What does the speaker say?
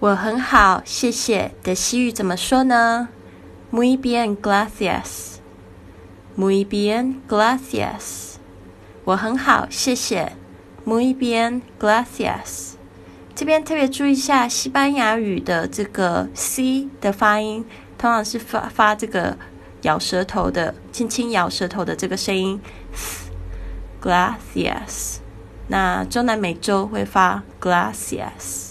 我很好，谢谢的西语怎么说呢？Muy bien, gracias. Muy bien, gracias. 我很好，谢谢。Muy bien, gracias. 这边特别注意一下西班牙语的这个 c 的发音，通常是发发这个咬舌头的，轻轻咬舌头的这个声音。Gracias. 那中南美洲会发 Gracias。